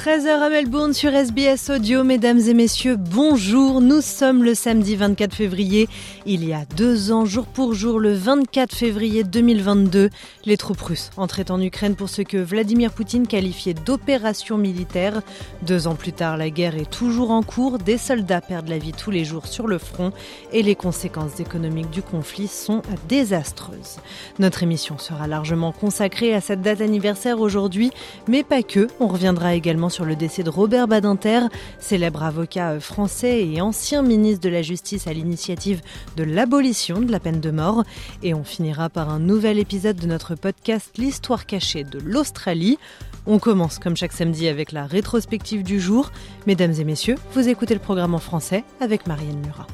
13h à Melbourne sur SBS Audio. Mesdames et messieurs, bonjour. Nous sommes le samedi 24 février. Il y a deux ans, jour pour jour, le 24 février 2022, les troupes russes entraient en Ukraine pour ce que Vladimir Poutine qualifiait d'opération militaire. Deux ans plus tard, la guerre est toujours en cours. Des soldats perdent la vie tous les jours sur le front et les conséquences économiques du conflit sont désastreuses. Notre émission sera largement consacrée à cette date anniversaire aujourd'hui, mais pas que. On reviendra également sur le décès de Robert Badinter, célèbre avocat euh, français et ancien ministre de la Justice à l'initiative de l'abolition de la peine de mort. Et on finira par un nouvel épisode de notre podcast L'histoire cachée de l'Australie. On commence comme chaque samedi avec la rétrospective du jour. Mesdames et messieurs, vous écoutez le programme en français avec Marianne Murat.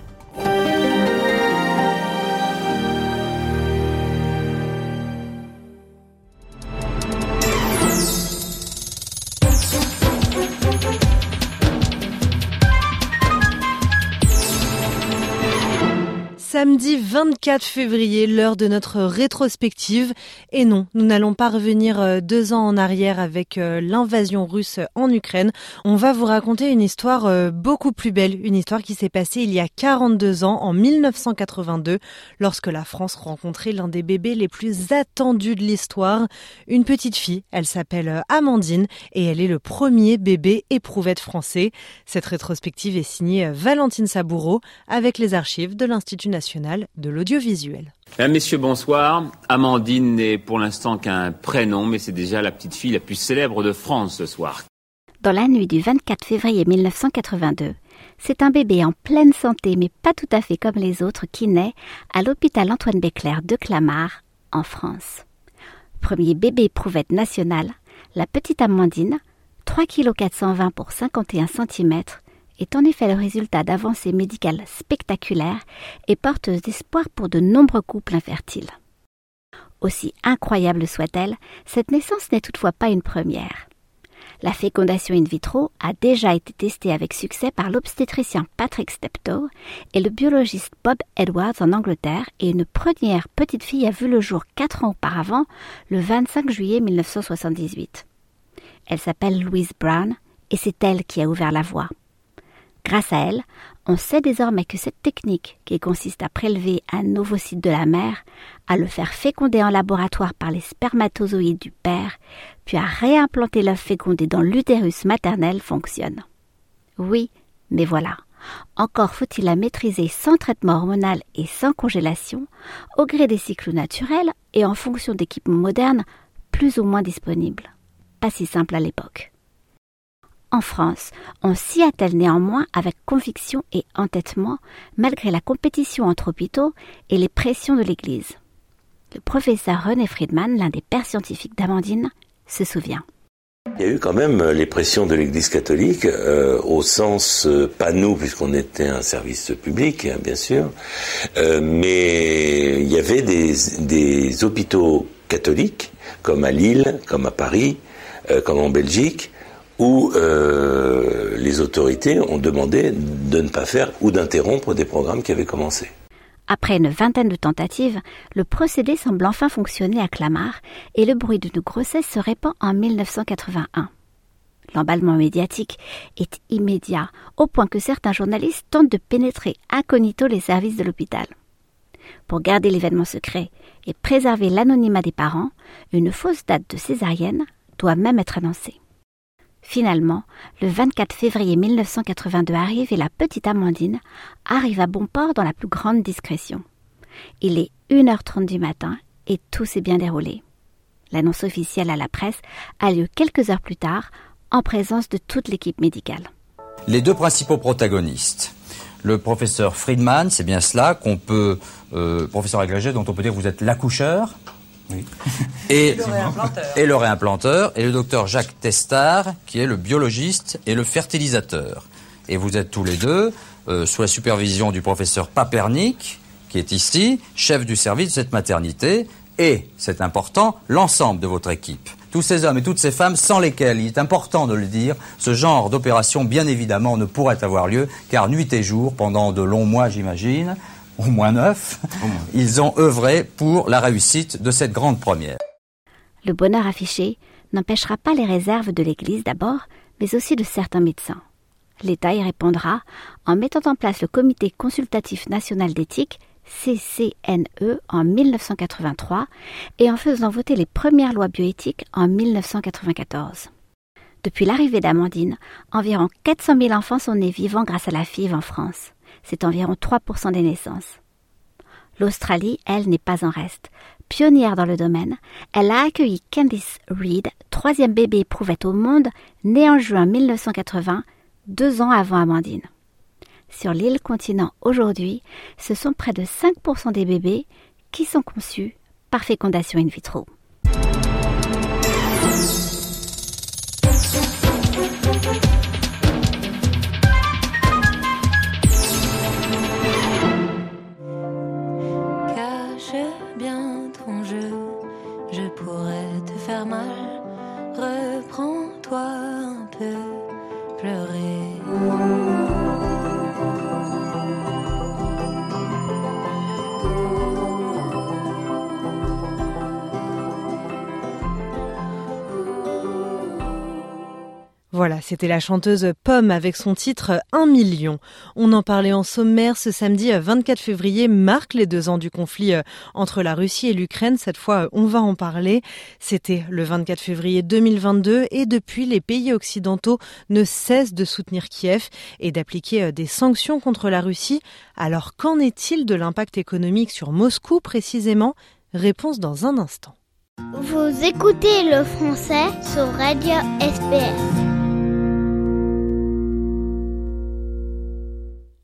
Samedi 24 février, l'heure de notre rétrospective. Et non, nous n'allons pas revenir euh, deux ans en arrière avec euh, l'invasion russe en Ukraine. On va vous raconter une histoire euh, beaucoup plus belle, une histoire qui s'est passée il y a 42 ans, en 1982, lorsque la France rencontrait l'un des bébés les plus attendus de l'histoire. Une petite fille, elle s'appelle Amandine et elle est le premier bébé éprouvette français. Cette rétrospective est signée Valentine Saboureau avec les archives de l'Institut national de l'audiovisuel. Mesdames, Messieurs, bonsoir. Amandine n'est pour l'instant qu'un prénom, mais c'est déjà la petite fille la plus célèbre de France ce soir. Dans la nuit du 24 février 1982, c'est un bébé en pleine santé, mais pas tout à fait comme les autres, qui naît à l'hôpital Antoine Béclair de Clamart, en France. Premier bébé éprouvette national, la petite Amandine, 3 kg 420 pour 51 cm, est en effet le résultat d'avancées médicales spectaculaires et porteuse d'espoir pour de nombreux couples infertiles. Aussi incroyable soit-elle, cette naissance n'est toutefois pas une première. La fécondation in vitro a déjà été testée avec succès par l'obstétricien Patrick Steptoe et le biologiste Bob Edwards en Angleterre et une première petite fille a vu le jour quatre ans auparavant, le 25 juillet 1978. Elle s'appelle Louise Brown et c'est elle qui a ouvert la voie. Grâce à elle, on sait désormais que cette technique, qui consiste à prélever un ovocyte de la mère, à le faire féconder en laboratoire par les spermatozoïdes du père, puis à réimplanter l'œuf fécondé dans l'utérus maternel, fonctionne. Oui, mais voilà. Encore faut-il la maîtriser sans traitement hormonal et sans congélation, au gré des cycles naturels et en fonction d'équipements modernes plus ou moins disponibles. Pas si simple à l'époque. En France, on s'y attelle néanmoins avec conviction et entêtement, malgré la compétition entre hôpitaux et les pressions de l'Église. Le professeur René Friedman, l'un des pères scientifiques d'Amandine, se souvient. Il y a eu quand même les pressions de l'Église catholique, euh, au sens, euh, pas nous, puisqu'on était un service public, hein, bien sûr, euh, mais il y avait des, des, hôpitaux catholiques, comme à Lille, comme à Paris, comme en Belgique, où euh, les autorités ont demandé de ne pas faire ou d'interrompre des programmes qui avaient commencé. Après une vingtaine de tentatives, le procédé semble enfin fonctionner à Clamart et le bruit d'une grossesse se répand en 1981. L'emballement médiatique est immédiat, au point que certains journalistes tentent de pénétrer incognito les services de l'hôpital. Pour garder l'événement secret et préserver l'anonymat des parents, une fausse date de césarienne doit même être annoncée. Finalement, le 24 février 1982 arrive et la petite Amandine arrive à bon port dans la plus grande discrétion. Il est 1h30 du matin et tout s'est bien déroulé. L'annonce officielle à la presse a lieu quelques heures plus tard, en présence de toute l'équipe médicale. Les deux principaux protagonistes, le professeur Friedman, c'est bien cela qu'on peut, euh, professeur agrégé, dont on peut dire que vous êtes l'accoucheur, oui. et, le et, le réimplanteur, et le docteur Jacques Testard, qui est le biologiste et le fertilisateur. Et vous êtes tous les deux euh, sous la supervision du professeur Papernik, qui est ici, chef du service de cette maternité, et, c'est important, l'ensemble de votre équipe. Tous ces hommes et toutes ces femmes sans lesquels, il est important de le dire, ce genre d'opération, bien évidemment, ne pourrait avoir lieu, car nuit et jour, pendant de longs mois, j'imagine, au moins neuf, ils ont œuvré pour la réussite de cette grande première. Le bonheur affiché n'empêchera pas les réserves de l'Église d'abord, mais aussi de certains médecins. L'État y répondra en mettant en place le Comité consultatif national d'éthique CCNE en 1983 et en faisant voter les premières lois bioéthiques en 1994. Depuis l'arrivée d'Amandine, environ 400 000 enfants sont nés vivants grâce à la FIV en France. C'est environ 3% des naissances. L'Australie, elle, n'est pas en reste. Pionnière dans le domaine, elle a accueilli Candice Reed, troisième bébé éprouvette au monde, né en juin 1980, deux ans avant Amandine. Sur l'île continent aujourd'hui, ce sont près de 5% des bébés qui sont conçus par fécondation in vitro. Reprends-toi Voilà, c'était la chanteuse Pomme avec son titre 1 million. On en parlait en sommaire ce samedi 24 février marque les deux ans du conflit euh, entre la Russie et l'Ukraine. Cette fois, euh, on va en parler. C'était le 24 février 2022 et depuis, les pays occidentaux ne cessent de soutenir Kiev et d'appliquer euh, des sanctions contre la Russie. Alors qu'en est-il de l'impact économique sur Moscou précisément? Réponse dans un instant. Vous écoutez le français sur Radio SPS.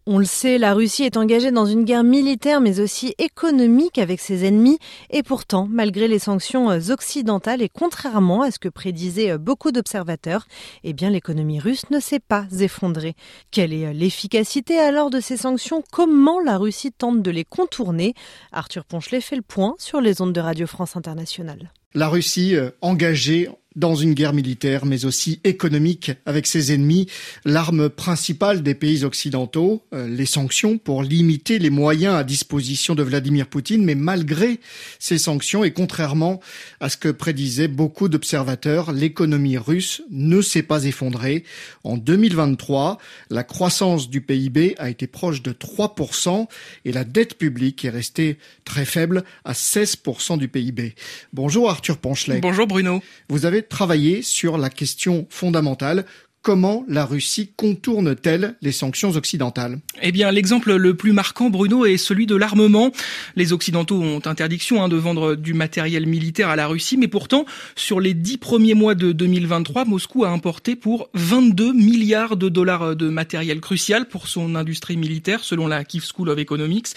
On le sait, la Russie est engagée dans une guerre militaire mais aussi économique avec ses ennemis et pourtant, malgré les sanctions euh, occidentales et contrairement à ce que prédisaient euh, beaucoup d'observateurs, eh bien l'économie russe ne s'est pas effondrée. Quelle est euh, l'efficacité alors de ces sanctions? Comment la Russie tente de les contourner? Arthur Ponchelet fait le point sur les ondes de Radio France Internationale. La Russie engagée dans une guerre militaire, mais aussi économique avec ses ennemis. L'arme principale des pays occidentaux, euh, les sanctions pour limiter les moyens à disposition de Vladimir Poutine. Mais malgré ces sanctions, et contrairement à ce que prédisaient beaucoup d'observateurs, l'économie russe ne s'est pas effondrée. En 2023, la croissance du PIB a été proche de 3% et la dette publique est restée très faible à 16% du PIB. Bonjour Ponchelet. Bonjour Bruno. Vous avez travailler sur la question fondamentale comment la Russie contourne-t-elle les sanctions occidentales? Eh bien, l'exemple le plus marquant, Bruno, est celui de l'armement. Les Occidentaux ont interdiction hein, de vendre du matériel militaire à la Russie, mais pourtant, sur les dix premiers mois de 2023, Moscou a importé pour 22 milliards de dollars de matériel crucial pour son industrie militaire, selon la Kiev School of Economics.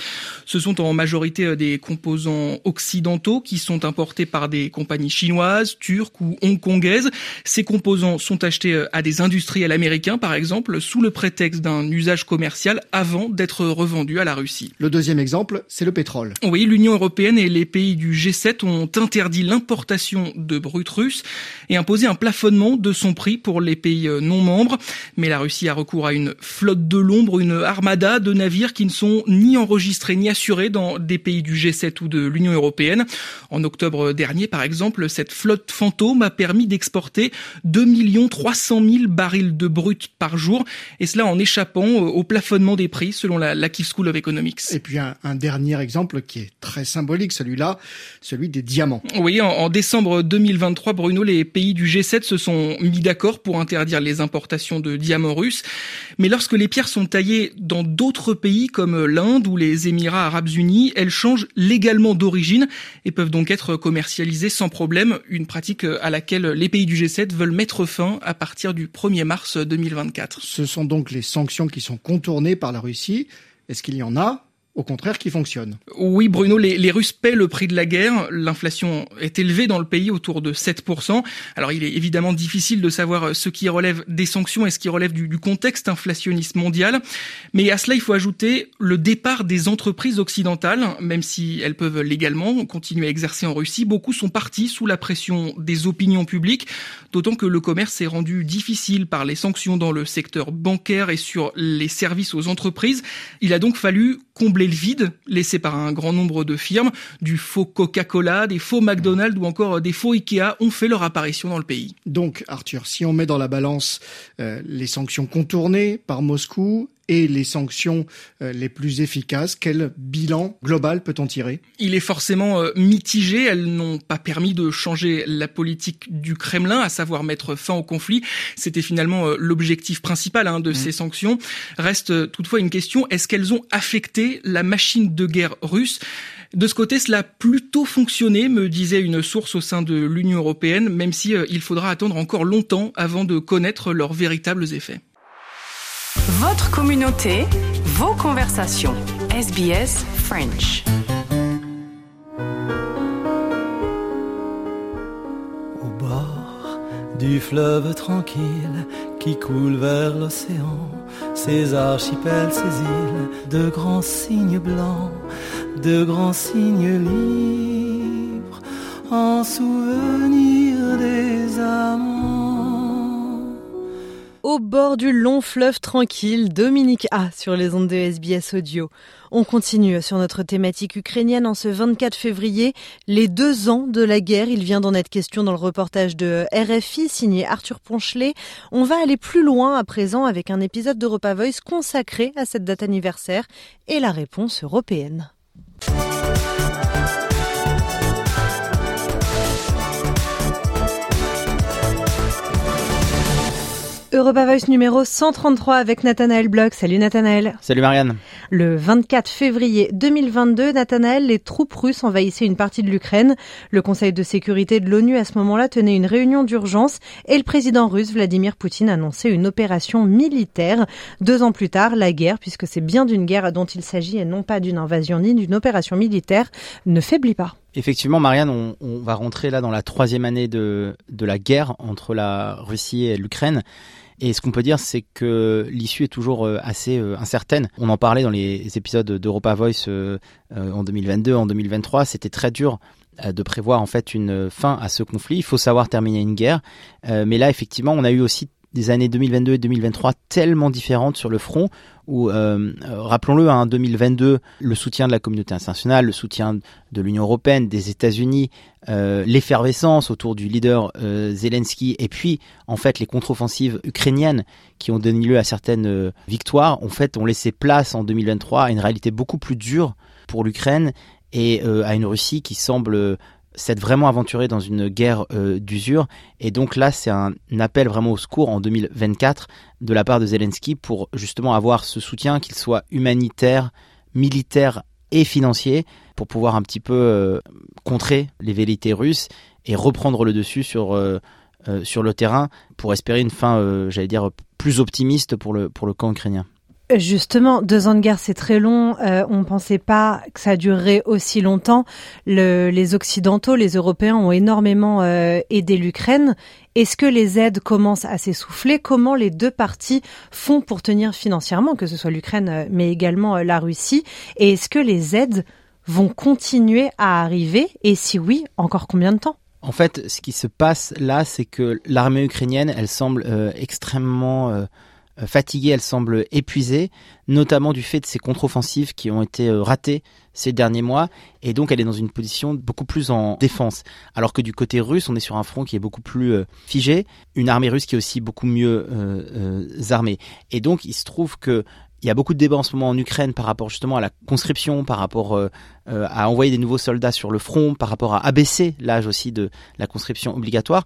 Ce sont en majorité des composants occidentaux qui sont importés par des compagnies chinoises, turques ou hongkongaises. Ces composants sont achetés à des industriel américain, par exemple, sous le prétexte d'un usage commercial avant d'être revendu à la Russie. Le deuxième exemple, c'est le pétrole. Oui, l'Union européenne et les pays du G7 ont interdit l'importation de brut russe et imposé un plafonnement de son prix pour les pays non membres. Mais la Russie a recours à une flotte de l'ombre, une armada de navires qui ne sont ni enregistrés ni assurés dans des pays du G7 ou de l'Union européenne. En octobre dernier, par exemple, cette flotte fantôme a permis d'exporter 2 300 000 barils barils de brut par jour, et cela en échappant au plafonnement des prix selon la, la Kiev School of Economics. Et puis un, un dernier exemple qui est très symbolique, celui-là, celui des diamants. Oui, en, en décembre 2023, Bruno, les pays du G7 se sont mis d'accord pour interdire les importations de diamants russes. Mais lorsque les pierres sont taillées dans d'autres pays comme l'Inde ou les Émirats arabes unis, elles changent légalement d'origine et peuvent donc être commercialisées sans problème, une pratique à laquelle les pays du G7 veulent mettre fin à partir du 1er mars 2024. Ce sont donc les sanctions qui sont contournées par la Russie. Est-ce qu'il y en a? Au contraire qui fonctionne. Oui, Bruno, les, Russes paient le prix de la guerre. L'inflation est élevée dans le pays, autour de 7%. Alors, il est évidemment difficile de savoir ce qui relève des sanctions et ce qui relève du, du contexte inflationniste mondial. Mais à cela, il faut ajouter le départ des entreprises occidentales, même si elles peuvent légalement continuer à exercer en Russie. Beaucoup sont partis sous la pression des opinions publiques, d'autant que le commerce est rendu difficile par les sanctions dans le secteur bancaire et sur les services aux entreprises. Il a donc fallu combler le vide laissé par un grand nombre de firmes. Du faux Coca-Cola, des faux McDonald's ou encore des faux Ikea ont fait leur apparition dans le pays. Donc, Arthur, si on met dans la balance euh, les sanctions contournées par Moscou et les sanctions euh, les plus efficaces, quel bilan global peut-on tirer? Il est forcément euh, mitigé. Elles n'ont pas permis de changer la politique du Kremlin, à savoir mettre fin au conflit. C'était finalement euh, l'objectif principal hein, de mmh. ces sanctions. Reste toutefois une question est-ce qu'elles ont affecté la machine de guerre russe? De ce côté, cela a plutôt fonctionné, me disait une source au sein de l'Union européenne, même si il faudra attendre encore longtemps avant de connaître leurs véritables effets. Votre communauté, vos conversations. SBS French. Au bord du fleuve tranquille qui coule vers l'océan, ces archipels, ces îles, de grands signes blancs, de grands signes libres, en souvenir des amants au bord du long fleuve tranquille, Dominique A sur les ondes de SBS Audio. On continue sur notre thématique ukrainienne en ce 24 février, les deux ans de la guerre. Il vient d'en être question dans le reportage de RFI signé Arthur Ponchelet. On va aller plus loin à présent avec un épisode d'Europa Voice consacré à cette date anniversaire et la réponse européenne. Europa Voice numéro 133 avec Nathanaël Bloch. Salut Nathanaël. Salut Marianne. Le 24 février 2022, Nathanaël, les troupes russes envahissaient une partie de l'Ukraine. Le Conseil de sécurité de l'ONU à ce moment-là tenait une réunion d'urgence et le président russe Vladimir Poutine annonçait une opération militaire. Deux ans plus tard, la guerre, puisque c'est bien d'une guerre dont il s'agit et non pas d'une invasion ni d'une opération militaire, ne faiblit pas. Effectivement, Marianne, on, on, va rentrer là dans la troisième année de, de la guerre entre la Russie et l'Ukraine. Et ce qu'on peut dire, c'est que l'issue est toujours euh, assez euh, incertaine. On en parlait dans les épisodes d'Europa Voice euh, en 2022, en 2023. C'était très dur de prévoir en fait une fin à ce conflit. Il faut savoir terminer une guerre. mais là, effectivement, on a eu aussi des années 2022 et 2023 tellement différentes sur le front où, euh, rappelons-le, en hein, 2022, le soutien de la communauté internationale, le soutien de l'Union européenne, des États-Unis, euh, l'effervescence autour du leader euh, Zelensky, et puis en fait les contre-offensives ukrainiennes qui ont donné lieu à certaines euh, victoires, en fait ont laissé place en 2023 à une réalité beaucoup plus dure pour l'Ukraine et euh, à une Russie qui semble s'être vraiment aventuré dans une guerre euh, d'usure. Et donc là, c'est un appel vraiment au secours en 2024 de la part de Zelensky pour justement avoir ce soutien, qu'il soit humanitaire, militaire et financier, pour pouvoir un petit peu euh, contrer les velléités russes et reprendre le dessus sur, euh, sur le terrain pour espérer une fin, j'allais dire, plus optimiste pour le, pour le camp ukrainien. Justement, deux ans de guerre, c'est très long. Euh, on ne pensait pas que ça durerait aussi longtemps. Le, les Occidentaux, les Européens ont énormément euh, aidé l'Ukraine. Est-ce que les aides commencent à s'essouffler? Comment les deux parties font pour tenir financièrement, que ce soit l'Ukraine, euh, mais également la Russie? Et est-ce que les aides vont continuer à arriver? Et si oui, encore combien de temps? En fait, ce qui se passe là, c'est que l'armée ukrainienne, elle semble extrêmement fatiguée, elle semble épuisée, notamment du fait de ses contre-offensives qui ont été ratées ces derniers mois, et donc elle est dans une position beaucoup plus en défense. Alors que du côté russe, on est sur un front qui est beaucoup plus figé, une armée russe qui est aussi beaucoup mieux armée. Et donc il se trouve que il y a beaucoup de débats en ce moment en Ukraine par rapport justement à la conscription, par rapport euh, euh, à envoyer des nouveaux soldats sur le front, par rapport à abaisser l'âge aussi de la conscription obligatoire.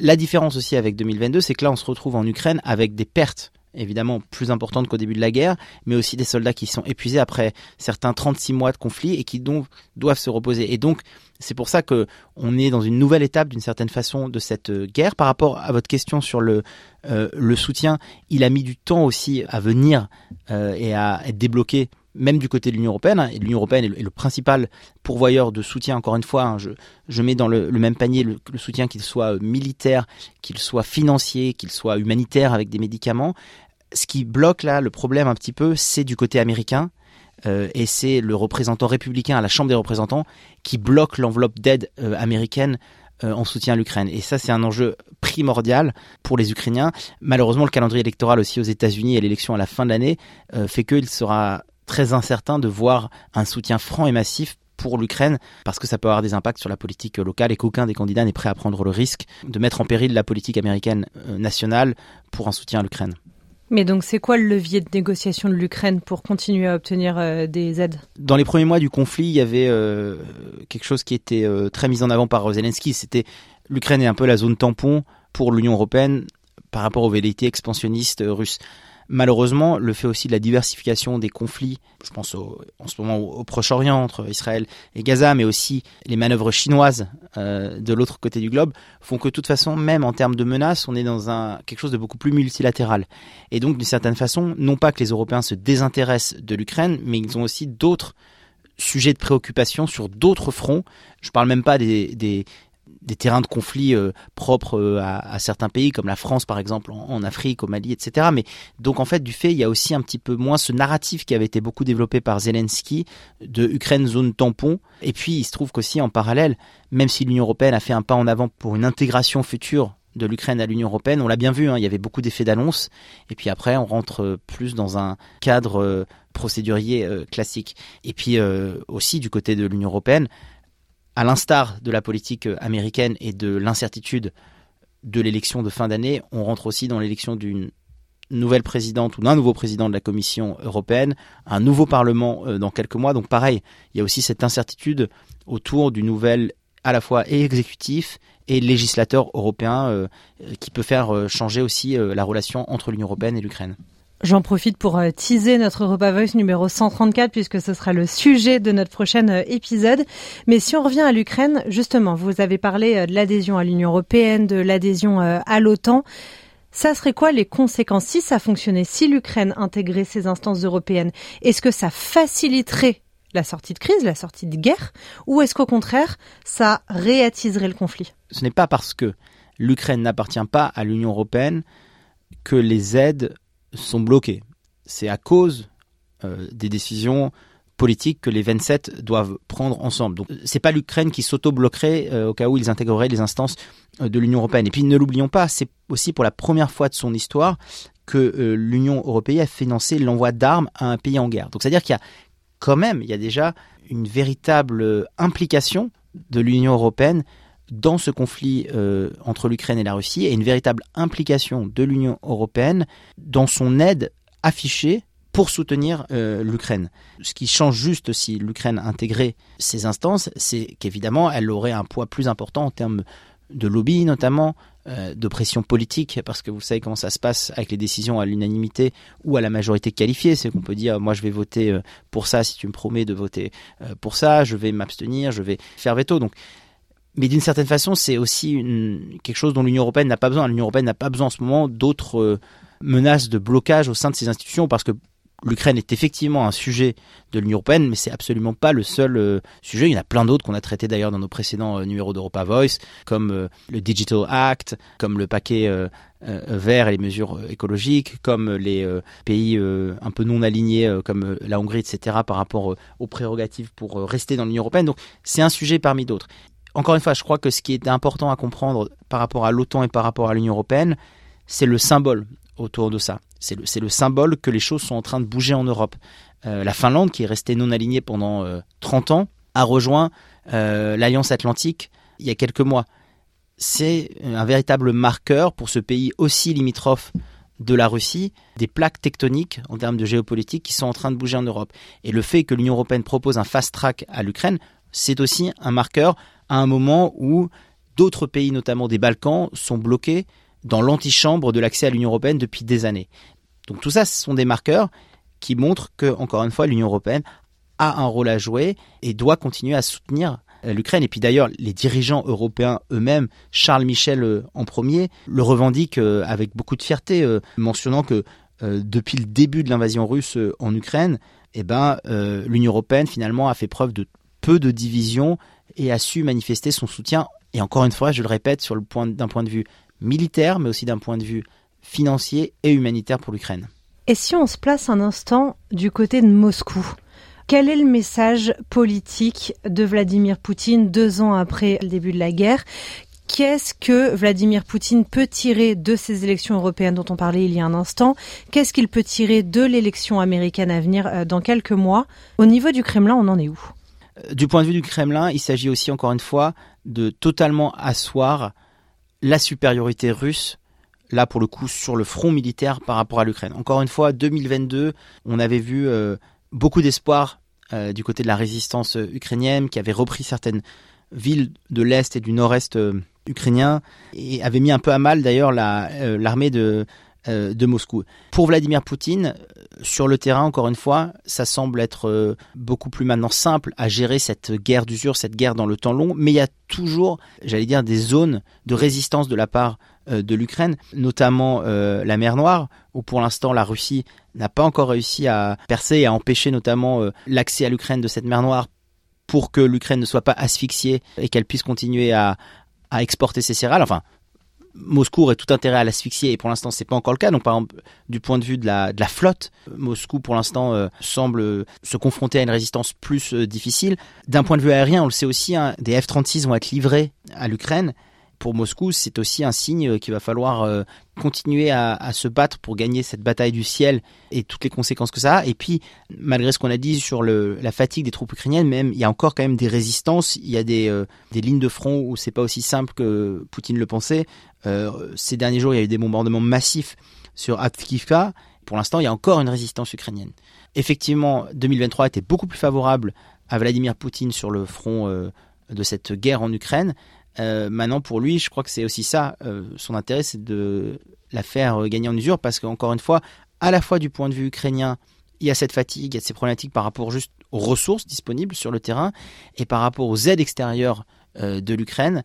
La différence aussi avec 2022, c'est que là on se retrouve en Ukraine avec des pertes évidemment plus importantes qu'au début de la guerre, mais aussi des soldats qui sont épuisés après certains 36 mois de conflit et qui donc doivent se reposer. Et donc, c'est pour ça que on est dans une nouvelle étape d'une certaine façon de cette euh, guerre. Par rapport à votre question sur le, euh, le soutien, il a mis du temps aussi à venir euh, et à être débloqué même du côté de l'Union européenne, et l'Union européenne est le, principal pourvoyeur de soutien, encore une fois, hein, je, je, mets dans le, même panier le soutien qu'il soit militaire, qu'il soit financier, qu'il soit humanitaire avec des médicaments. Ce qui bloque là le problème un petit peu, c'est du côté américain, euh, et c'est le représentant républicain à la Chambre des représentants qui bloque l'enveloppe d'aide euh, américaine euh, en soutien à l'Ukraine. Et ça, c'est un enjeu primordial pour les Ukrainiens. Malheureusement, le calendrier électoral aussi aux États-Unis et l'élection à la fin de l'année fait qu'il sera très incertain de voir un soutien franc et massif pour l'Ukraine parce que ça peut avoir des impacts sur la politique locale et qu'aucun des candidats n'est prêt à prendre le risque de mettre en péril la politique américaine nationale pour un soutien à l'Ukraine. Mais donc c'est quoi le levier de négociation de l'Ukraine pour continuer à obtenir euh, des aides? Dans les premiers mois du conflit, il y avait euh, quelque chose qui était euh, très mis en avant par Zelensky, c'était l'Ukraine est un peu la zone tampon pour l'Union européenne par rapport aux velléités expansionnistes russes. Malheureusement, le fait aussi de la diversification des conflits, je pense en ce moment au, Proche-Orient entre Israël et Gaza, mais aussi les manœuvres chinoises euh, de l'autre côté du globe, font que de toute façon, même en termes de menaces, on est dans un quelque chose de beaucoup plus multilatéral. Et donc, d'une certaine façon, non pas que les Européens se désintéressent de l'Ukraine, mais ils ont aussi d'autres sujets de préoccupation sur d'autres fronts. Je parle même pas des, des terrains de conflit euh, propres euh, à, certains pays, comme la France par exemple, en, Afrique, au Mali, etc. Mais donc en fait, du fait, il y a aussi un petit peu moins ce narratif qui avait été beaucoup développé par Zelensky de Ukraine zone tampon. Et puis il se trouve qu'aussi en parallèle, même si l'Union européenne a fait un pas en avant pour une intégration future de l'Ukraine à l'Union européenne, on l'a bien vu, hein, il y avait beaucoup d'effets d'annonce. Et puis après, on rentre euh, plus dans un cadre procédurier classique. Et puis aussi du côté de l'Union européenne, à l'instar de la politique euh, américaine et de l'incertitude de l'élection de fin d'année, on rentre aussi dans l'élection d'une nouvelle présidente ou d'un nouveau président de la Commission européenne, un nouveau Parlement euh, dans quelques mois. Donc pareil, il y a aussi cette incertitude autour du nouvel à la fois exécutif et législateur européen euh, qui peut faire changer aussi la relation entre l'Union européenne et l'Ukraine. J'en profite pour euh, teaser notre Europa Voice numéro 134 puisque ce sera le sujet de notre prochain euh, épisode. Mais si on revient à l'Ukraine, justement, vous avez parlé euh, de l'adhésion à l'Union européenne, de l'adhésion à l'OTAN. Ça serait quoi les conséquences si ça fonctionnait, si l'Ukraine intégrait ces instances européennes? Est-ce que ça faciliterait la sortie de crise, la sortie de guerre, ou est-ce qu'au contraire, ça réattiserait le conflit? Ce n'est pas parce que l'Ukraine n'appartient pas à l'Union européenne que les aides sont bloqués. C'est à cause euh, des décisions politiques que les 27 doivent prendre ensemble. Donc c'est pas l'Ukraine qui s'auto-bloquerait euh, au cas où ils intégreraient les instances euh, de l'Union européenne. Et puis ne l'oublions pas, c'est aussi pour la première fois de son histoire que l'Union européenne a financé l'envoi d'armes à un pays en guerre. Donc c'est-à-dire qu'il y a quand même, il y a déjà une véritable implication de l'Union européenne dans ce conflit euh, entre l'Ukraine et la Russie et une véritable implication de l'Union européenne dans son aide affichée pour soutenir euh, l'Ukraine. Ce qui change juste si l'Ukraine intégrait ces instances, c'est qu'évidemment, elle aurait un poids plus important en termes de lobby notamment, euh, de pression politique, parce que vous savez comment ça se passe avec les décisions à l'unanimité ou à la majorité qualifiée. C'est qu'on peut dire, moi je vais voter pour ça si tu me promets de voter pour ça, je vais m'abstenir, je vais faire veto. Donc mais d'une certaine façon, c'est aussi quelque chose dont l'Union européenne n'a pas besoin. L'Union européenne n'a pas besoin en ce moment d'autres euh, menaces de blocage au sein de ses institutions parce que l'Ukraine est effectivement un sujet de l'Union européenne, mais c'est absolument pas le seul euh, sujet. Il y en a plein d'autres qu'on a traités d'ailleurs dans nos précédents euh, numéros d'Europa Voice, comme le Digital Act, comme le paquet vert et les mesures écologiques, comme les pays un peu non alignés comme la Hongrie, etc., par rapport aux prérogatives pour rester dans l'Union européenne. Donc c'est un sujet parmi d'autres encore une fois, je crois que ce qui est important à comprendre par rapport à l'OTAN et par rapport à l'Union européenne, c'est le symbole autour de ça. c'est le, le, symbole que les choses sont en train de bouger en Europe. Euh, la Finlande, qui est restée non alignée pendant 30 ans, a rejoint l'Alliance Atlantique il y a quelques mois. C'est un véritable marqueur pour ce pays aussi limitrophe de la Russie, des plaques tectoniques en termes de géopolitique qui sont en train de bouger en Europe. Et le fait que l'Union européenne propose un fast track à l'Ukraine, c'est aussi un marqueur à un moment où d'autres pays, notamment des Balkans, sont bloqués dans l'antichambre de l'accès à l'Union européenne depuis des années. Donc tout ça, ce sont des marqueurs qui montrent que, encore une fois, l'Union européenne a un rôle à jouer et doit continuer à soutenir euh, l'Ukraine. Et puis d'ailleurs, les dirigeants européens eux-mêmes, Charles Michel euh, en premier, le revendiquent euh, avec beaucoup de fierté, mentionnant que depuis le début de l'invasion russe en Ukraine, eh ben, l'Union européenne finalement a fait preuve de peu de division et a su manifester son soutien. Et encore une fois, je le répète, sur le point d'un point de vue militaire, mais aussi d'un point de vue financier et humanitaire pour l'Ukraine. Et si on se place un instant du côté de Moscou quel est le message politique de Vladimir Poutine deux ans après le début de la guerre? Qu'est-ce que Vladimir Poutine peut tirer de ces élections européennes dont on parlait il y a un instant? Qu'est-ce qu'il peut tirer de l'élection américaine à venir euh, dans quelques mois? Au niveau du Kremlin, on en est où? Du point de vue du Kremlin, il s'agit aussi encore une fois de totalement asseoir la supériorité russe là pour le coup sur le front militaire par rapport à l'Ukraine. Encore une fois, 2022, on avait vu euh, beaucoup d'espoir euh, du côté de la résistance euh, ukrainienne qui avait repris certaines villes de l'Est et du Nord-Est euh, ukrainien et avait mis un peu à mal d'ailleurs l'armée de, de Moscou. Pour Vladimir Poutine, sur le terrain, encore une fois, ça semble être beaucoup plus maintenant simple à gérer cette guerre d'usure, cette guerre dans le temps long, mais il y a toujours, j'allais dire, des zones de résistance de la part euh, de l'Ukraine, notamment euh, la mer Noire, où pour l'instant la Russie n'a pas encore réussi à percer et à empêcher notamment euh, l'accès à l'Ukraine de cette mer Noire pour que l'Ukraine ne soit pas asphyxiée et qu'elle puisse continuer à, exporter ses céréales. Enfin, Moscou aurait tout intérêt à l'asphyxier et pour l'instant c'est pas encore le cas. Donc par exemple du point de vue de la, flotte, Moscou pour l'instant semble se confronter à une résistance plus difficile. D'un point de vue aérien, on le sait aussi, hein, des F-36 vont être livrés à l'Ukraine pour Moscou, c'est aussi un signe qu'il va falloir euh, continuer à, se battre pour gagner cette bataille du ciel et toutes les conséquences que ça a. Et puis, malgré ce qu'on a dit sur la fatigue des troupes ukrainiennes, même il y a encore quand même des résistances. Il y a des, euh, lignes de front où c'est pas aussi simple que Poutine le pensait. Euh, ces derniers jours, il y a eu des bombardements massifs sur Avkivka. Pour l'instant, il y a encore une résistance ukrainienne. Effectivement, 2023 était beaucoup plus favorable à Vladimir Poutine sur le front de cette guerre en Ukraine. Euh, maintenant, pour lui, je crois que c'est aussi ça. Euh, son intérêt, c'est de la faire euh, gagner en usure parce qu'encore une fois, à la fois du point de vue ukrainien, il y a cette fatigue, il y a ces problématiques par rapport juste aux ressources disponibles sur le terrain et par rapport aux aides extérieures de l'Ukraine.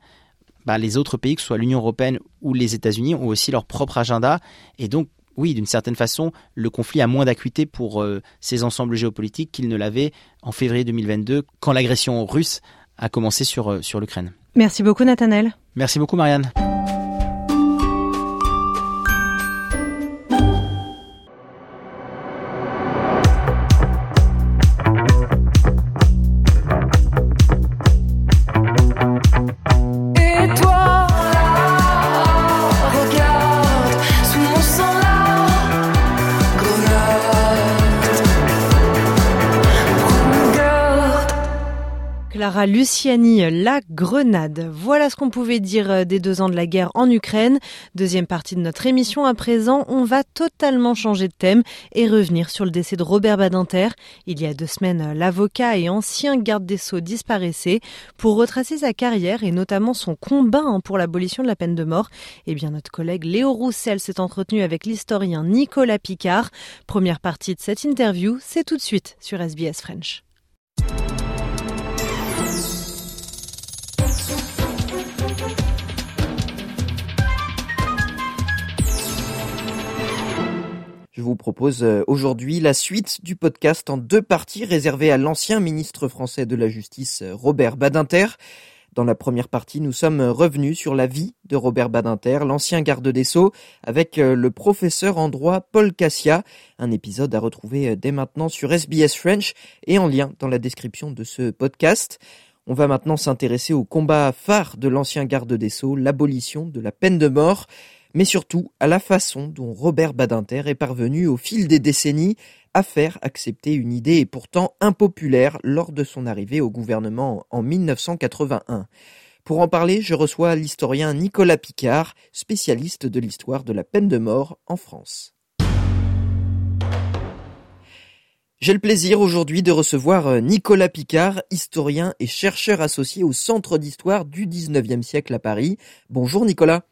Bah, les autres pays, que ce soit l'Union européenne ou les États-Unis, ont aussi leur propre agenda. Et donc, oui, d'une certaine façon, le conflit a moins d'acuité pour ces ensembles géopolitiques qu'il ne l'avait en février 2022, quand l'agression russe a commencé sur, sur l'Ukraine. Merci beaucoup Nathanel. Merci beaucoup Marianne. Luciani, la grenade. Voilà ce qu'on pouvait dire euh, des deux ans de la guerre en Ukraine. Deuxième partie de notre émission à présent, on va totalement changer de thème et revenir sur le décès de Robert Badinter. Il y a deux semaines, l'avocat et ancien garde des Sceaux disparaissait. Pour retracer sa carrière et notamment son combat hein, pour l'abolition de la peine de mort, eh bien notre collègue Léo Roussel s'est entretenu avec l'historien Nicolas Picard. Première partie de cette interview, c'est tout de suite sur SBS French. Vous propose euh, aujourd'hui la suite du podcast en deux parties réservées à l'ancien ministre français de la Justice euh, Robert Badinter. Dans la première partie, nous sommes revenus sur la vie de Robert Badinter, l'ancien garde des Sceaux, avec euh, le professeur en droit Paul Cassia. Un épisode à retrouver dès maintenant sur SBS French et en lien dans la description de ce podcast. On va maintenant s'intéresser au combat phare de l'ancien garde des Sceaux, l'abolition de la peine de mort. Mais surtout à la façon dont Robert Badinter est parvenu au fil des décennies à faire accepter une idée et pourtant impopulaire lors de son arrivée au gouvernement en 1981. Pour en parler, je reçois l'historien Nicolas Picard, spécialiste de l'histoire de la peine de mort en France. J'ai le plaisir aujourd'hui de recevoir euh, Nicolas Picard, historien et chercheur associé au Centre d'histoire du 19e siècle à Paris. Bonjour Nicolas.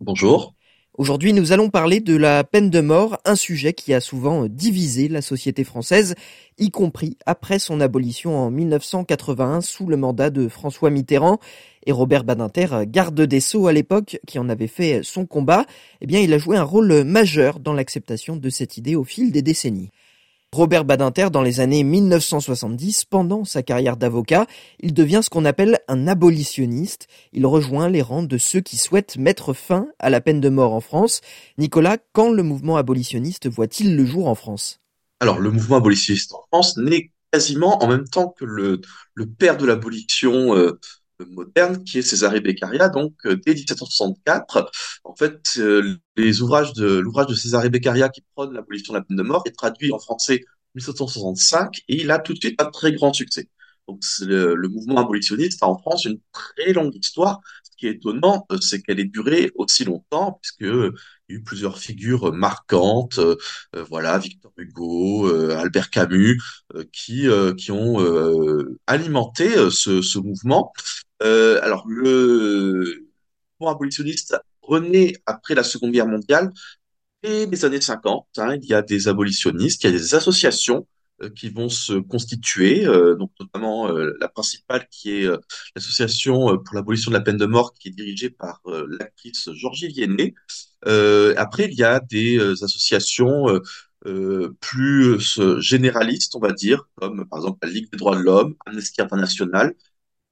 Bonjour. Aujourd'hui, nous allons parler de la peine de mort, un sujet qui a souvent divisé la société française, y compris après son abolition en 1981 sous le mandat de François Mitterrand. Et Robert Badinter, garde des Sceaux à l'époque, qui en avait fait son combat, eh bien, il a joué un rôle majeur dans l'acceptation de cette idée au fil des décennies. Robert Badinter, dans les années 1970, pendant sa carrière d'avocat, il devient ce qu'on appelle un abolitionniste. Il rejoint les rangs de ceux qui souhaitent mettre fin à la peine de mort en France. Nicolas, quand le mouvement abolitionniste voit-il le jour en France? Alors, le mouvement abolitionniste en France naît quasiment en même temps que le, le père de l'abolition euh, moderne, qui est Césarée Beccaria, donc euh, dès 1764. En fait, euh, les ouvrages de l'ouvrage de Césarée Beccaria qui prône l'abolition de la peine de mort est traduit en français en 1765 et il a tout de suite un très grand succès. Donc le, le, mouvement abolitionniste a en France une très longue histoire. Ce qui est étonnant, euh, c'est qu'elle ait duré aussi longtemps, puisque il y a eu plusieurs figures marquantes, euh, voilà, Victor Hugo, euh, Albert Camus, qui qui ont alimenté ce, ce mouvement. Alors le mouvement abolitionniste renaît après la Seconde Guerre mondiale et les années 50. Hein, il y a des abolitionnistes, il y a des associations euh, qui vont se constituer, euh, donc notamment euh, la principale qui est l'association pour l'abolition de la peine de mort qui est dirigée par l'actrice Georgie Viennet. après, il y a des associations plus généralistes, on va dire, comme par exemple la Ligue des droits de l'homme, Amnesty International,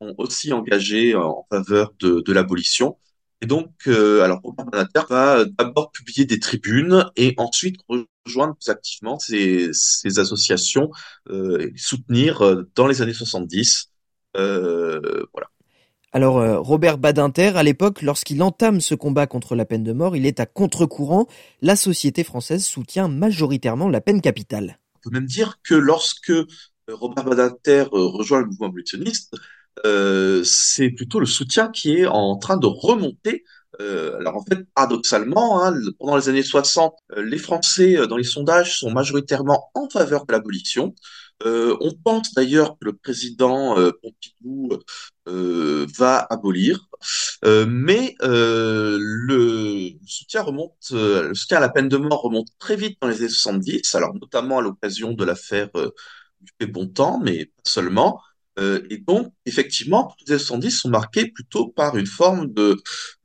ont aussi engagé en faveur de, de l'abolition. Et donc, euh, alors Robert Badinter va d'abord publier des tribunes et ensuite rejoindre plus activement ces, ces associations euh, et soutenir euh, dans les années 70. Euh, voilà. Alors Robert Badinter, à l'époque, lorsqu'il entame ce combat contre la peine de mort, il est à contre-courant. La société française soutient majoritairement la peine capitale. On peut même dire que lorsque Robert Badinter rejoint le mouvement abolitionniste, euh, c'est plutôt le soutien qui est en train de remonter. Euh, alors en fait, paradoxalement, hein, pendant les années 60, euh, les Français dans les sondages sont majoritairement en faveur de l'abolition. on pense d'ailleurs que le président Pompidou va abolir, mais le soutien remonte, le soutien à la peine de mort remonte très vite dans les années 70, alors notamment à l'occasion de l'affaire du fait bon mais pas seulement. Euh, et donc, effectivement, les 70 sont marqués plutôt par une forme de,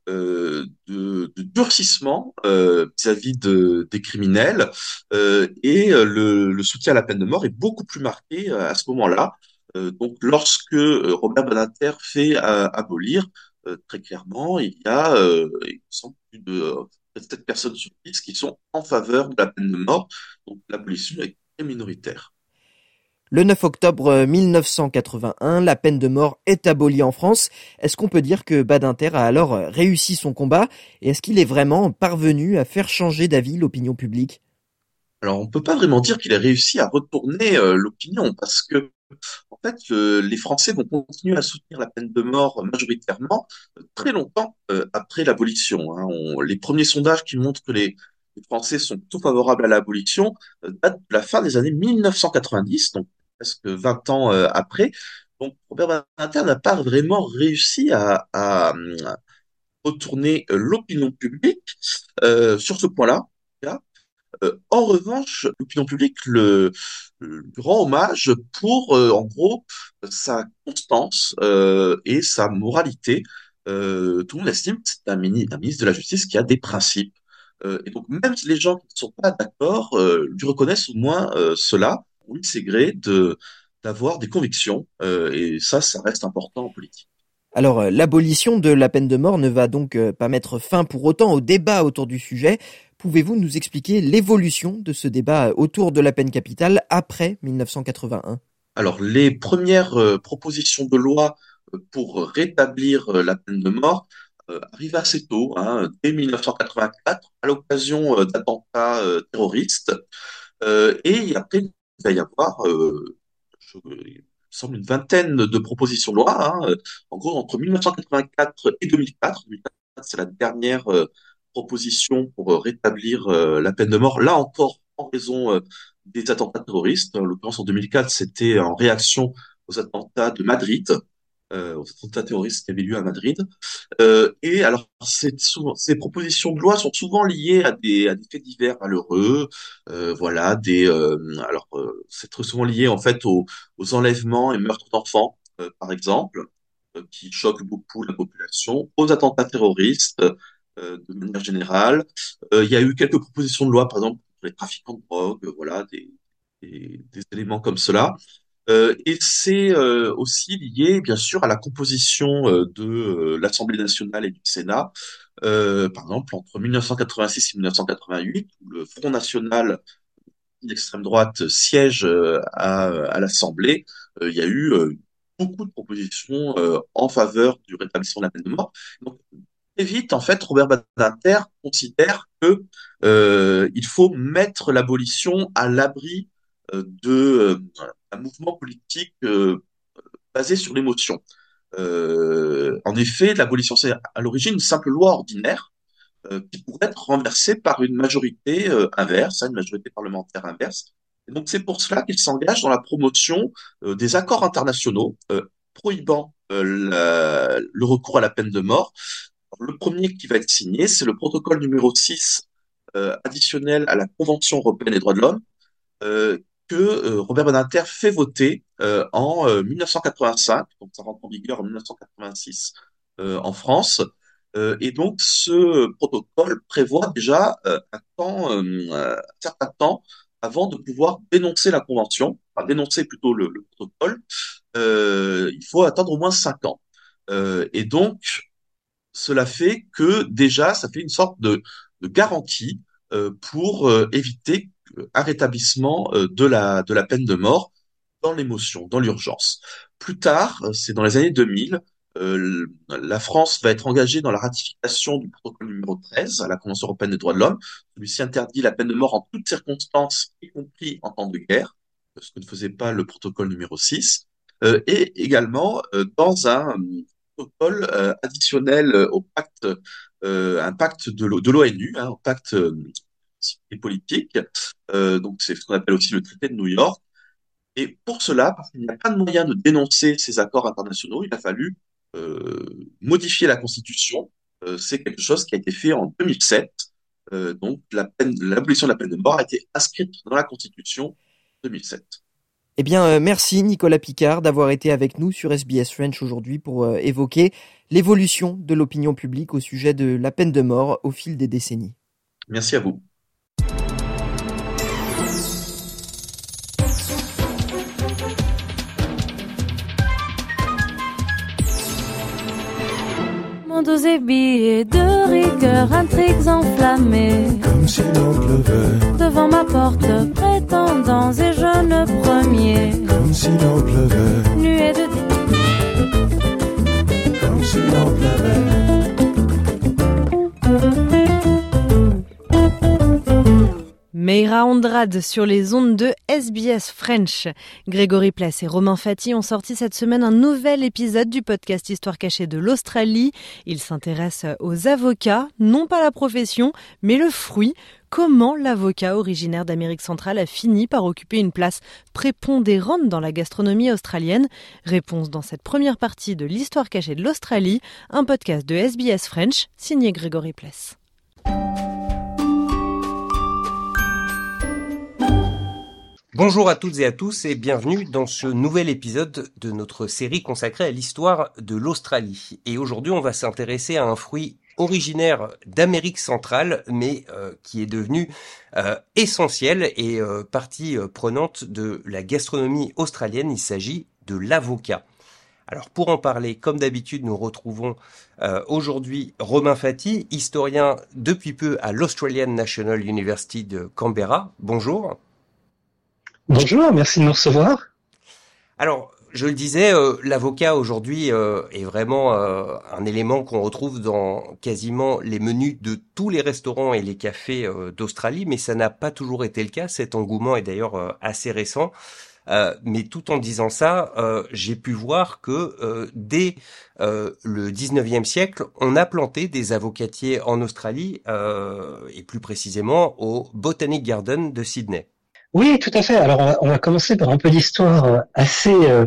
euh, de, de, durcissement euh, vis-à-vis de, des criminels euh, et euh, le, le, soutien à la peine de mort est beaucoup plus marqué à ce moment-là. donc, lorsque Robert Badinter fait abolir, très clairement, il y a il semble plus de 7 personnes sur 10 qui sont en faveur de la peine de mort. Donc, l'abolition est très minoritaire. Le 9 octobre 1981, la peine de mort est abolie en France. Est-ce qu'on peut dire que Badinter a alors réussi son combat? Et est-ce qu'il est vraiment parvenu à faire changer d'avis l'opinion publique? Alors on peut pas vraiment dire qu'il a réussi à retourner euh, l'opinion parce que en fait euh, les Français vont continuer à soutenir la peine de mort majoritairement euh, très longtemps après l'abolition. Hein. les premiers sondages qui montrent que les, Français sont plutôt favorables à l'abolition datent de la fin des années 1990, donc presque 20 ans euh, après. Donc Robert Badinter n'a pas vraiment réussi à, à, retourner euh, l'opinion publique euh, sur ce point-là. Euh, en revanche, l'opinion publique le, rend hommage pour, en gros, sa constance et sa moralité. tout le monde estime que c'est un, ministre de la Justice qui a des principes. et donc, même les gens qui ne sont pas d'accord lui reconnaissent au moins cela oui, c'est gré de d'avoir des convictions, euh, et ça, ça reste important en politique. Alors, euh, l'abolition de la peine de mort ne va donc euh, pas mettre fin pour autant au débat autour du sujet. Pouvez-vous nous expliquer l'évolution de ce débat autour de la peine capitale après 1981 Alors, les premières propositions de loi pour rétablir la peine de mort arrive assez tôt, hein, dès 1984, à l'occasion d'attentats terroristes. et après, il va y avoir, je, il semble, une vingtaine de propositions de loi. Hein, en gros, entre 1984 et 2004, 2004 c'est la dernière proposition pour rétablir la peine de mort. Là encore, en raison des attentats terroristes. En l'occurrence, en 2004, c'était en réaction aux attentats de Madrid, euh, aux attentats terroristes qui avaient lieu à Madrid. Euh, et alors, souvent, ces propositions de loi sont souvent liées à des, à des faits divers malheureux. Euh, voilà, des, euh, alors, euh, c'est très souvent lié en fait aux, aux enlèvements et meurtres d'enfants, euh, par exemple, qui choquent beaucoup la population, aux attentats terroristes. de manière générale, il y a eu quelques propositions de loi, par exemple, les trafiquants de drogue, voilà, des, des, des éléments comme cela. Euh, et c'est euh, aussi lié, bien sûr, à la composition euh, de euh, l'Assemblée nationale et du Sénat. par exemple, entre 1986 et 1988, où le Front national d'extrême droite siège à, à l'Assemblée, il y a eu beaucoup de propositions en faveur du rétablissement de la peine de mort. Donc, très vite, en fait, Robert Badinter considère que euh, il faut mettre l'abolition à l'abri euh, de euh, un mouvement politique basé sur l'émotion. en effet, l'abolition, c'est à l'origine une simple loi ordinaire qui pourrait être renversée par une majorité inverse, hein, une majorité parlementaire inverse. Donc c'est pour cela qu'il s'engage dans la promotion des accords internationaux prohibant le recours à la peine de mort, le premier qui va être signé, c'est le protocole numéro 6 euh, additionnel à la Convention européenne des droits de l'homme euh, euh, Robert Badinter fait voter en 1985, donc ça rentre en vigueur en 1986 en France. et donc ce protocole prévoit déjà un temps, certain temps avant de pouvoir dénoncer la convention, enfin dénoncer plutôt le, le protocole, il faut attendre au moins cinq ans. et donc cela fait que déjà, ça fait une sorte de, garantie euh, pour euh, éviter un rétablissement euh, de, la, de la peine de mort dans l'émotion, dans l'urgence. Plus tard, c'est dans les années 2000, euh, la France va être engagée dans la ratification du protocole numéro 13 à la Convention européenne des droits de l'homme. Celui-ci interdit la peine de mort en toutes circonstances, y compris en temps de guerre, ce que ne faisait pas le protocole numéro 6. Euh, et également euh, dans un protocole euh, additionnel euh, au pacte, euh, un pacte de l'ONU, hein, au pacte politique. donc c'est ce qu'on appelle aussi le traité de New York. Et pour cela, parce qu'il n'y a pas de moyen de dénoncer ces accords internationaux, il a fallu euh, modifier la Constitution. Euh, c'est quelque chose qui a été fait en 2007. Euh, donc l'abolition de la peine de mort a été inscrite dans la Constitution 2007. Eh bien, euh, merci Nicolas Picard d'avoir été avec nous sur SBS French aujourd'hui pour euh, évoquer l'évolution de l'opinion publique au sujet de la peine de mort au fil des décennies. Merci à vous. Dosé billets de rigueur, intrigues enflammées. Comme si l'on pleuvait. Devant ma porte, prétendants et jeunes premiers. Comme si pleuvait. Nuée de Comme si pleuvait. Meira Andrade sur les ondes de SBS French. Grégory Place et Romain Fati ont sorti cette semaine un nouvel épisode du podcast Histoire cachée de l'Australie. Ils s'intéressent aux avocats, non pas la profession, mais le fruit. Comment l'avocat originaire d'Amérique centrale a fini par occuper une place prépondérante dans la gastronomie australienne? Réponse dans cette première partie de l'Histoire cachée de l'Australie, un podcast de SBS French signé Grégory Place. Bonjour à toutes et à tous et bienvenue dans ce nouvel épisode de notre série consacrée à l'histoire de l'Australie. Et aujourd'hui on va s'intéresser à un fruit originaire d'Amérique centrale mais euh, qui est devenu euh, essentiel et euh, partie prenante de la gastronomie australienne. Il s'agit de l'avocat. Alors pour en parler, comme d'habitude, nous retrouvons aujourd'hui Romain Fati, historien depuis peu à l'Australian National University de Canberra. Bonjour. Bonjour, merci de nous recevoir. Alors, je le disais, euh, l'avocat aujourd'hui euh, est vraiment euh, un élément qu'on retrouve dans quasiment les menus de tous les restaurants et les cafés d'Australie, mais ça n'a pas toujours été le cas. Cet engouement est d'ailleurs assez récent. mais tout en disant ça, j'ai pu voir que dès le 19e siècle, on a planté des avocatiers en Australie, et plus précisément au Botanic Garden de Sydney. Oui, tout à fait. Alors, on va, commencer par un peu d'histoire euh, assez euh,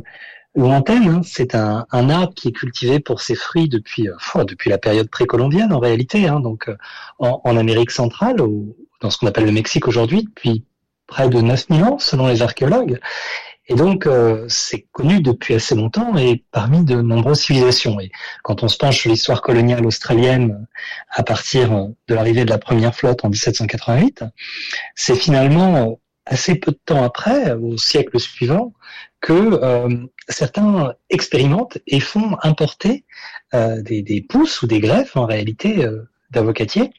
lointaine. Hein. C'est un, arbre qui est cultivé pour ses fruits depuis, euh, depuis la période précolombienne, en réalité, hein. donc en, Amérique centrale, ou dans ce qu'on appelle le Mexique aujourd'hui, depuis près de 9000 ans, selon les archéologues. Et donc, c'est connu depuis assez longtemps et parmi de nombreuses civilisations. Et quand on se penche sur l'histoire coloniale australienne à partir de l'arrivée de la première flotte en 1788, c'est finalement assez peu de temps après, au siècle suivant, que euh, certains expérimentent et font importer euh, des, des, pousses ou des greffes en réalité euh, d'avocatiers.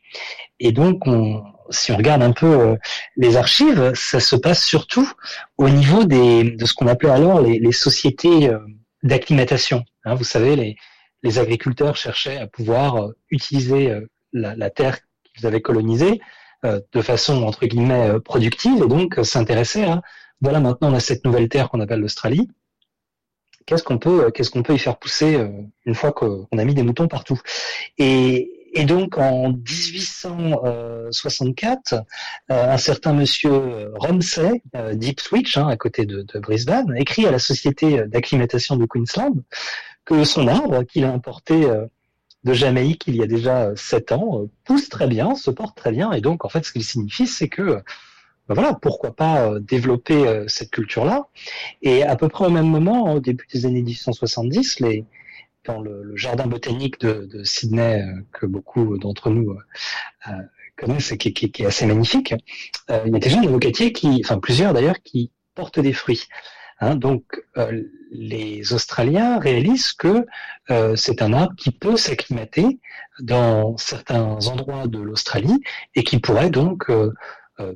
Et donc, on, si on regarde un peu euh, les archives, ça se passe surtout au niveau des, de ce qu'on appelait alors les, les sociétés euh, d'acclimatation. Hein, vous savez, les, les, agriculteurs cherchaient à pouvoir utiliser la, la terre qu'ils avaient colonisée euh, de façon entre guillemets euh, productive et donc euh, s'intéresser à voilà maintenant on a cette nouvelle terre qu'on appelle l'Australie. Qu'est-ce qu'on peut qu'est-ce qu'on peut y faire pousser une fois qu'on a mis des moutons partout? Et, donc en 1864, un certain monsieur Ramsay, Deep Switch, hein, à côté de, de, Brisbane, écrit à la société d'acclimatation de Queensland que son arbre qu'il a importé de Jamaïque il y a déjà sept ans euh, pousse très bien, se porte très bien, et donc en fait ce qu'il signifie c'est que ben voilà, pourquoi pas euh, développer euh, cette culture-là. Et à peu près au même moment, au début des années 1870, les, dans le, jardin botanique de, Sydney, que beaucoup d'entre nous connaissent et qui, est assez magnifique, il y a déjà un avocatier qui, enfin plusieurs d'ailleurs, qui portent des fruits. Hein, donc euh, les Australiens réalisent que euh, c'est un arbre qui peut s'acclimater dans certains endroits de l'Australie et qui pourrait donc euh,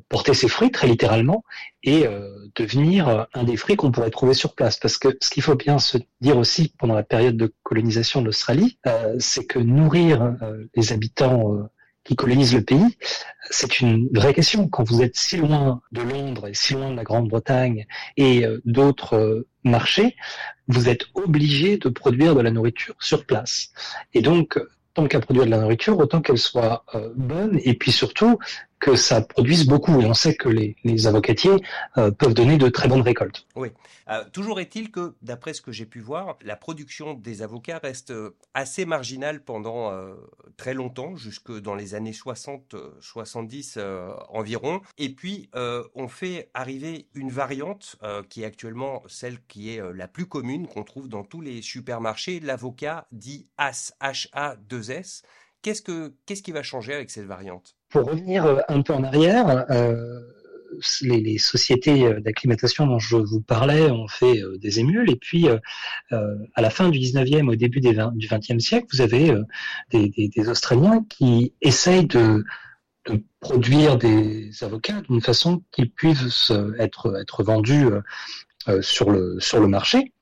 porter ses fruits très littéralement et devenir un des fruits qu'on pourrait trouver sur place. Parce que ce qu'il faut bien se dire aussi pendant la période de colonisation de l'Australie, c'est que nourrir les habitants qui le pays, c'est une vraie question. Quand vous êtes si loin de Londres et si loin de la Grande-Bretagne et euh, d'autres euh, marchés, vous êtes obligé de produire de la nourriture sur place. Et donc, tant qu'à produire de la nourriture, autant qu'elle soit euh, bonne et puis surtout que ça produise beaucoup. Et on sait que les, avocatiers peuvent donner de très bonnes récoltes. Oui. Euh, toujours est-il que, d'après ce que j'ai pu voir, la production des avocats reste euh, assez marginale pendant euh, très longtemps, jusque dans les années 60-70 environ. Et puis, on fait arriver une variante qui est actuellement celle qui est la plus commune, qu'on trouve dans tous les supermarchés, l'avocat dit AS, H-A-2-S. Qu'est-ce, que, qu'est-ce qui va changer avec cette variante? Pour revenir un peu en arrière, les, sociétés euh, d'acclimatation dont je vous parlais ont fait euh, des émules. Et puis, euh, à la fin du 19e, au début des du 20e siècle, vous avez des, Australiens qui essayent de, produire des avocats d'une façon qu'ils puissent être, être vendus sur, le, sur le marché.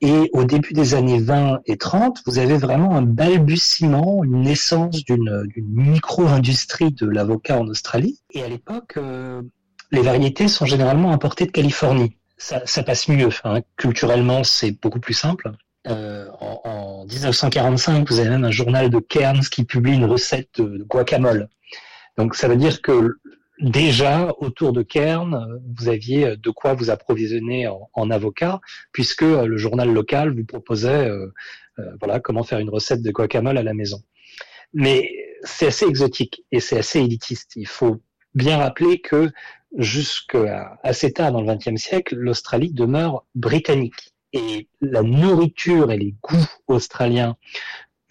Et au début des années 20 et 30, vous avez vraiment un balbutiement, une naissance d'une micro-industrie de l'avocat en Australie. Et à l'époque, les variétés sont généralement importées de Californie. Ça, ça passe mieux. Hein. Culturellement, c'est beaucoup plus simple. Euh, en, en, 1945, vous avez même un journal de Cairns qui publie une recette de, guacamole. Donc ça veut dire que déjà autour de Cairns, vous aviez de quoi vous approvisionner en, en avocat, puisque le journal local vous proposait euh, euh, voilà comment faire une recette de guacamole à la maison. Mais c'est assez exotique et c'est assez élitiste. Il faut bien rappeler que jusqu'à assez tard dans le XXe siècle, l'Australie demeure britannique. Et la nourriture et les goûts australiens,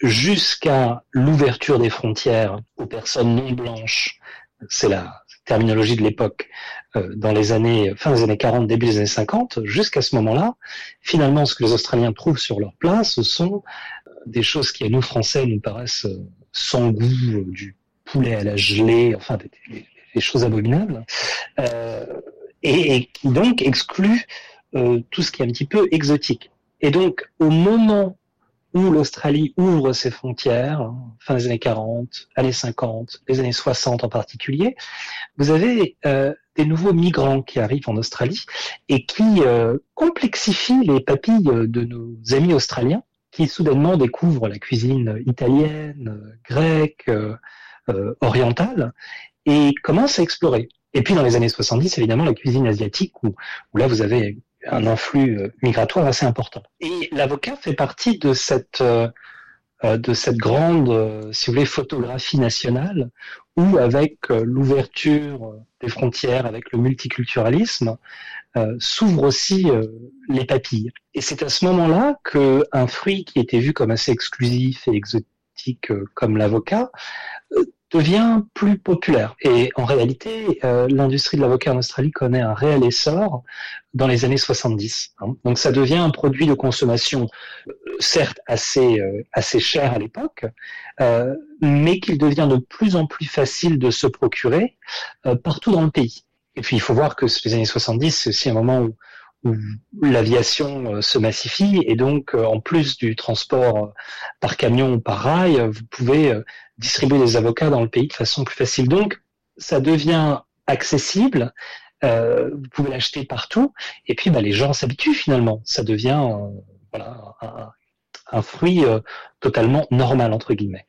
jusqu'à l'ouverture des frontières aux personnes non blanches, c'est la terminologie de l'époque, euh, dans les années, fin des années 40, début des années 50, jusqu'à ce moment-là, finalement, ce que les Australiens trouvent sur leur place, ce sont euh, des choses qui, à nous, Français, nous paraissent euh, sans goût, du poulet à la gelée, enfin, des, des choses abominables, euh, et, qui donc exclut euh, tout ce qui est un petit peu exotique. Et donc, au moment où l'Australie ouvre ses frontières, hein, fin des années 40, années 50, les années 60 en particulier, vous avez euh, des nouveaux migrants qui arrivent en Australie et qui euh, complexifient les papilles de nos amis australiens qui soudainement découvrent la cuisine italienne, grecque, euh, orientale et commencent à explorer. Et puis dans les années 70, évidemment, la cuisine asiatique, où, où là vous avez un influx euh, migratoire assez important. Et l'avocat fait partie de cette euh, euh, de cette grande, si vous voulez, photographie nationale, où avec l'ouverture des frontières, avec le multiculturalisme, s'ouvrent aussi les papilles. Et c'est à ce moment-là qu'un fruit qui était vu comme assez exclusif et exotique comme l'avocat devient plus populaire. Et en réalité, euh, l'industrie de l'avocat en Australie connaît un réel essor dans les années 70. Hein. Donc ça devient un produit de consommation, euh, certes assez euh, assez cher à l'époque, mais qu'il devient de plus en plus facile de se procurer partout dans le pays. Et puis il faut voir que les années 70, c'est aussi un moment où l'aviation se massifie et donc en plus du transport par camion ou par rail, vous pouvez distribuer des avocats dans le pays de façon plus facile. Donc, ça devient accessible. Euh, vous pouvez l'acheter partout. Et puis, bah, les gens s'habituent finalement. Ça devient euh, un, fruit euh, totalement normal, entre guillemets.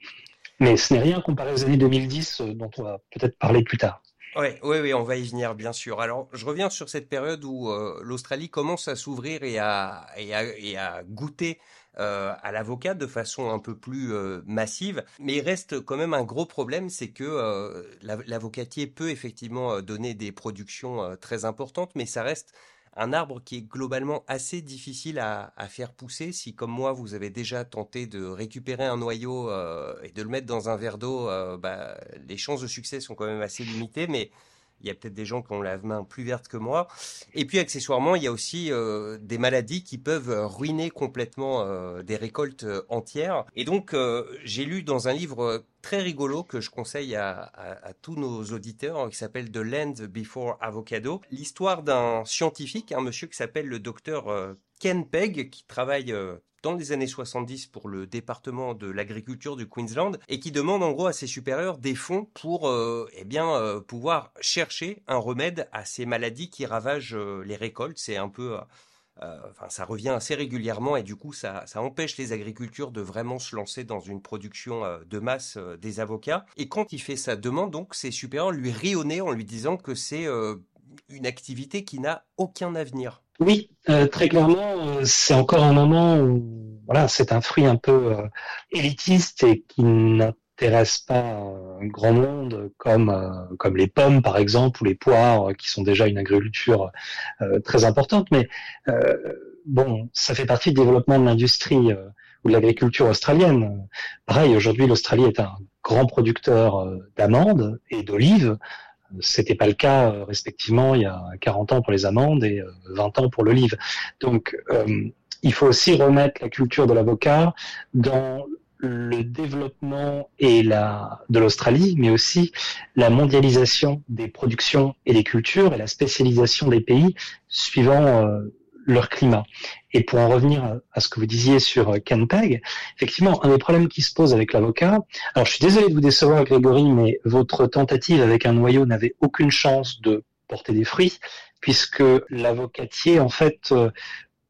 Mais ce n'est rien comparé aux années 2010 dont on va peut-être parler plus tard. Oui, oui, oui, on va y venir, bien sûr. Alors, je reviens sur cette période où l'Australie commence à s'ouvrir et à, et, à, et à goûter euh, à l'avocat de façon un peu plus euh, massive. Mais il reste quand même un gros problème, c'est que euh, l'avocatier peut effectivement donner des productions très importantes, mais ça reste un arbre qui est globalement assez difficile à, faire pousser. Si, comme moi, vous avez déjà tenté de récupérer un noyau et de le mettre dans un verre d'eau, bah, les chances de succès sont quand même assez limitées. Mais il y a peut-être des gens qui ont la main plus verte que moi. Et puis accessoirement, il y a aussi euh, des maladies qui peuvent ruiner complètement euh, des récoltes euh, entières. Et donc, j'ai lu dans un livre très rigolo que je conseille à, tous nos auditeurs qui s'appelle The Land Before Avocado, l'histoire d'un scientifique, un monsieur qui s'appelle le docteur Ken Pegg, qui travaille dans les années 70 pour le département de l'agriculture du Queensland et qui demande en gros à ses supérieurs des fonds pour euh, eh bien euh, pouvoir chercher un remède à ces maladies qui ravagent euh, les récoltes. C'est un peu enfin, ça revient assez régulièrement et du coup, ça, ça, empêche les agricultures de vraiment se lancer dans une production de masse des avocats. Et quand il fait sa demande, donc, ses supérieurs lui nez en lui disant que c'est une activité qui n'a aucun avenir. Oui, euh, très clairement, euh, c'est encore un moment où voilà, c'est un fruit un peu euh, élitiste et qui n'intéresse pas un grand monde comme comme les pommes par exemple ou les poires qui sont déjà une agriculture très importante. Mais bon, ça fait partie du développement de l'industrie ou de l'agriculture australienne. Pareil, aujourd'hui, l'Australie est un grand producteur d'amandes et d'olives. C'était pas le cas euh, respectivement il y a 40 ans pour les amandes et 20 euh, ans pour l'olive. Donc euh, il faut aussi remettre la culture de l'avocat dans le développement et la, de l'Australie, mais aussi la mondialisation des productions et des cultures et la spécialisation des pays suivant leur climat. Et pour en revenir à, ce que vous disiez sur euh, Ken Peg, effectivement, un des problèmes qui se pose avec l'avocat, alors je suis désolé de vous décevoir Grégory, mais votre tentative avec un noyau n'avait aucune chance de porter des fruits, puisque l'avocatier, en fait, euh,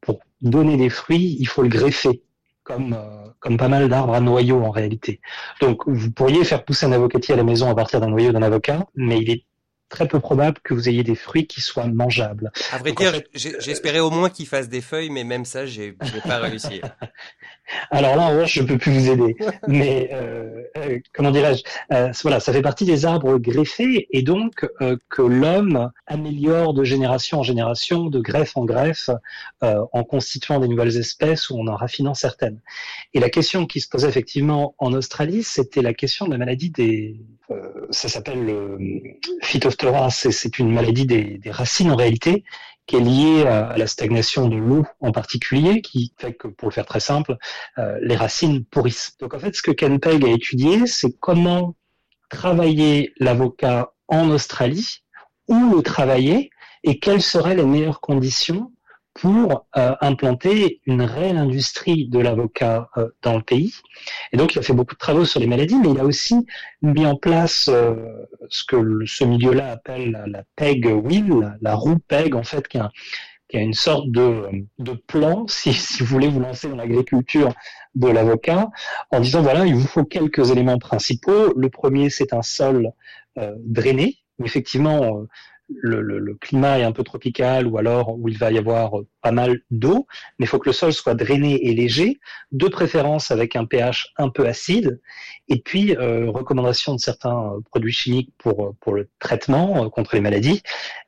pour donner des fruits, il faut le greffer. Comme, euh, comme pas mal d'arbres à noyau en réalité. Donc vous pourriez faire pousser un avocatier à la maison à partir d'un noyau d'un avocat, mais il est très peu probable que vous ayez des fruits qui soient mangeables. À vrai dire, j'espérais au moins qu'il fasse des feuilles, mais même ça, j'ai pas réussi. Alors là, en revanche, je peux plus vous aider. Mais euh, euh, comment dirais-je euh, Voilà, ça fait partie des arbres greffés, et donc que l'homme améliore de génération en génération, de greffe en greffe, en constituant des nouvelles espèces ou en en raffinant certaines. Et la question qui se posait effectivement en Australie, c'était la question de la maladie des ça s'appelle le phytophthora, c'est une maladie des, des, racines en réalité, qui est liée à, la stagnation de l'eau en particulier, qui fait que, pour le faire très simple, euh, les racines pourrissent. Donc en fait, ce que Ken Pegg a étudié, c'est comment travailler l'avocat en Australie, où le travailler, et quelles seraient les meilleures conditions pour euh, implanter une réelle industrie de l'avocat euh, dans le pays. Et donc, il a fait beaucoup de travaux sur les maladies, mais il a aussi mis en place euh, ce que ce milieu-là appelle la, PEG wheel, la, roue PEG, en fait, qui a, une sorte de, de plan, si, si, vous voulez vous lancer dans l'agriculture de l'avocat, en disant, voilà, il vous faut quelques éléments principaux. Le premier, c'est un sol drainé. Effectivement, le, climat est un peu tropical ou alors où il va y avoir pas mal d'eau, mais il faut que le sol soit drainé et léger, de préférence avec un pH un peu acide, et puis euh, recommandation de certains euh, produits chimiques pour, pour le traitement euh, contre les maladies,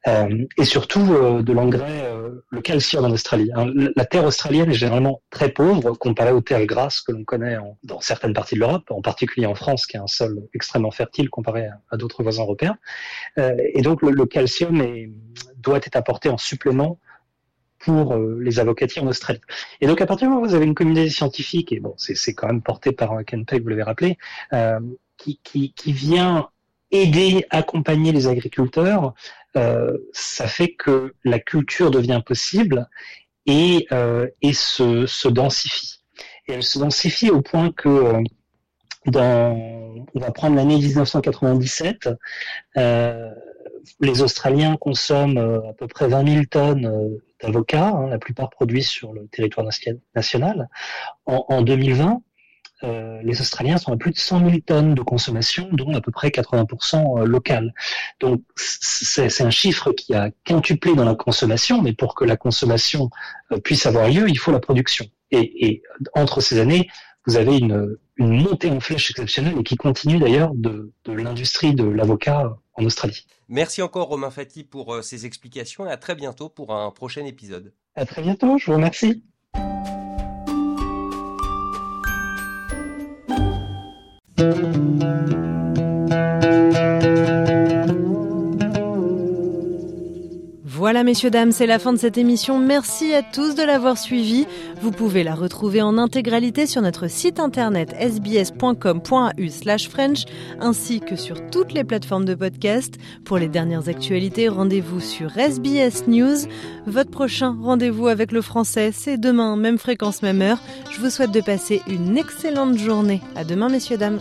euh, et surtout euh, de l'engrais, le calcium en Australie. Hein, la terre australienne est généralement très pauvre comparée aux terres grasses que l'on connaît dans certaines parties de l'Europe, en particulier en France, qui a un sol extrêmement fertile comparé à, d'autres voisins européens. et donc le calcium est, doit être apporté en supplément pour euh, les avocatiers en Australie. Et donc à partir du moment où vous avez une communauté scientifique, et bon, c'est quand même porté par Ken Peck, vous l'avez rappelé, euh, qui, vient aider, accompagner les agriculteurs, euh, ça fait que la culture devient possible et, se, densifie. Et elle se densifie au point que dans, on va prendre l'année 1997, euh, les Australiens consomment euh, à peu près 20 000 tonnes euh, d'avocats, hein, la plupart produits sur le territoire national. En, 2020, euh, les Australiens sont à plus de 100 000 tonnes de consommation, dont à peu près 80% local. Donc c'est un chiffre qui a quintuplé dans la consommation, mais pour que la consommation puisse avoir lieu, il faut la production. Et, et entre ces années, vous avez une, une, montée en flèche exceptionnelle et qui continue d'ailleurs de l'industrie de l'avocat en Australie. Merci encore Romain Fati pour euh, ces explications et à très bientôt pour un prochain épisode. À très bientôt, je vous remercie. Voilà, messieurs, dames, c'est la fin de cette émission. Merci à tous de l'avoir suivi. Vous pouvez la retrouver en intégralité sur notre site internet sbs.com.au slash French, ainsi que sur toutes les plateformes de podcast. Pour les dernières actualités, rendez-vous sur SBS News. Votre prochain rendez-vous avec le français, c'est demain, même fréquence, même heure. Je vous souhaite de passer une excellente journée. À demain, messieurs, dames.